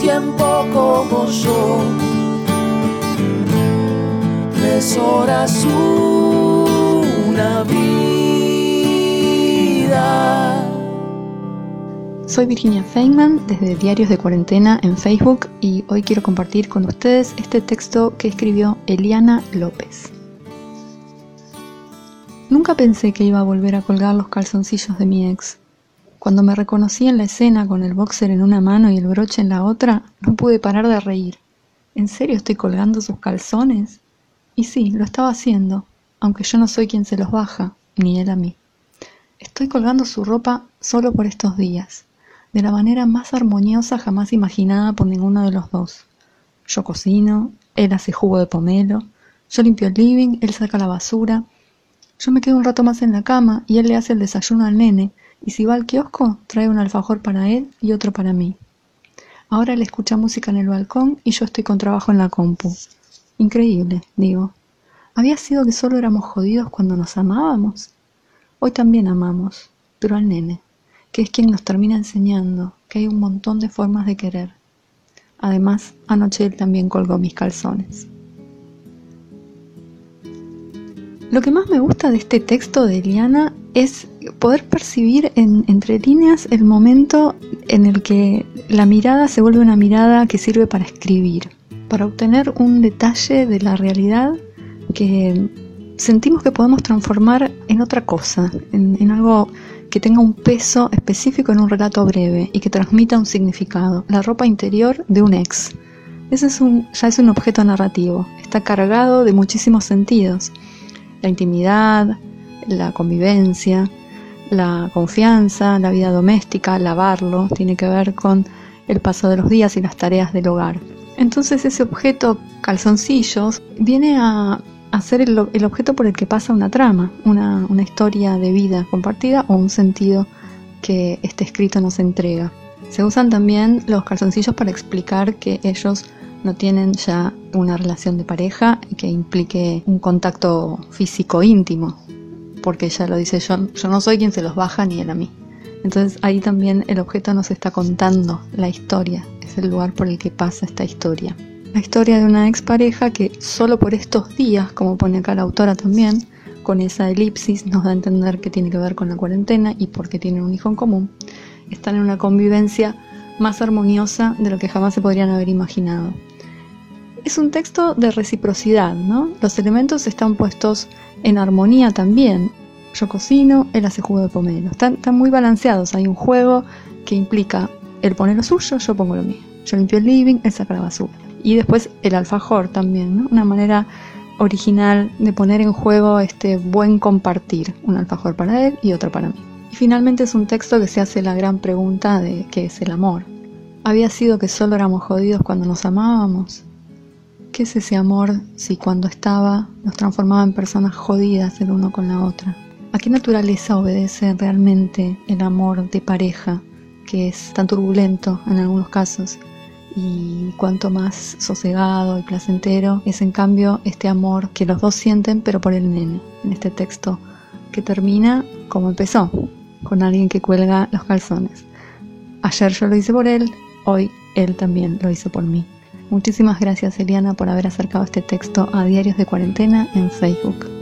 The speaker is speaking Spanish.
Tiempo como yo. Tres horas una vida. Soy Virginia Feynman desde Diarios de Cuarentena en Facebook y hoy quiero compartir con ustedes este texto que escribió Eliana López. Nunca pensé que iba a volver a colgar los calzoncillos de mi ex cuando me reconocí en la escena con el boxer en una mano y el broche en la otra, no pude parar de reír. ¿En serio estoy colgando sus calzones? Y sí, lo estaba haciendo, aunque yo no soy quien se los baja, ni él a mí. Estoy colgando su ropa solo por estos días, de la manera más armoniosa jamás imaginada por ninguno de los dos. Yo cocino, él hace jugo de pomelo, yo limpio el living, él saca la basura, yo me quedo un rato más en la cama y él le hace el desayuno al nene, y si va al kiosco, trae un alfajor para él y otro para mí. Ahora él escucha música en el balcón y yo estoy con trabajo en la compu. Increíble, digo. ¿Había sido que solo éramos jodidos cuando nos amábamos? Hoy también amamos, pero al nene, que es quien nos termina enseñando que hay un montón de formas de querer. Además, anoche él también colgó mis calzones. Lo que más me gusta de este texto de Eliana es poder percibir en, entre líneas el momento en el que la mirada se vuelve una mirada que sirve para escribir, para obtener un detalle de la realidad que sentimos que podemos transformar en otra cosa, en, algo que tenga un peso específico en un relato breve y que transmita un significado, la ropa interior de un ex. Ese es un, ya es un objeto narrativo, está cargado de muchísimos sentidos la intimidad, la convivencia, la confianza, la vida doméstica, lavarlo, tiene que ver con el paso de los días y las tareas del hogar. Entonces ese objeto, calzoncillos, viene a, ser el, objeto por el que pasa una trama, una, una historia de vida compartida o un sentido que este escrito nos entrega. Se usan también los calzoncillos para explicar que ellos no tienen ya una relación de pareja que implique un contacto físico íntimo, porque ya lo dice yo, yo no soy quien se los baja ni él a mí. Entonces ahí también el objeto nos está contando la historia, es el lugar por el que pasa esta historia. La historia de una expareja que solo por estos días, como pone acá la autora también, con esa elipsis nos da a entender que tiene que ver con la cuarentena y porque tienen un hijo en común, están en una convivencia más armoniosa de lo que jamás se podrían haber imaginado es un texto de reciprocidad, ¿no? Los elementos están puestos en armonía también. Yo cocino, él hace jugo de pomelo. Están, muy balanceados. Hay un juego que implica él pone lo suyo, yo pongo lo mío. Yo limpio el living, él saca la basura. Y después el alfajor también, ¿no? Una manera original de poner en juego este buen compartir. Un alfajor para él y otro para mí. Y finalmente es un texto que se hace la gran pregunta de qué es el amor. ¿Había sido que solo éramos jodidos cuando nos amábamos? ¿Qué es ese amor si cuando estaba nos transformaba en personas jodidas el uno con la otra? ¿A qué naturaleza obedece realmente el amor de pareja, que es tan turbulento en algunos casos? Y cuanto más sosegado y placentero es en cambio este amor que los dos sienten pero por el nene, en este texto que termina como empezó, con alguien que cuelga los calzones. Ayer yo lo hice por él, hoy él también lo hizo por mí. Muchísimas gracias Eliana por haber acercado este texto a Diarios de Cuarentena en Facebook.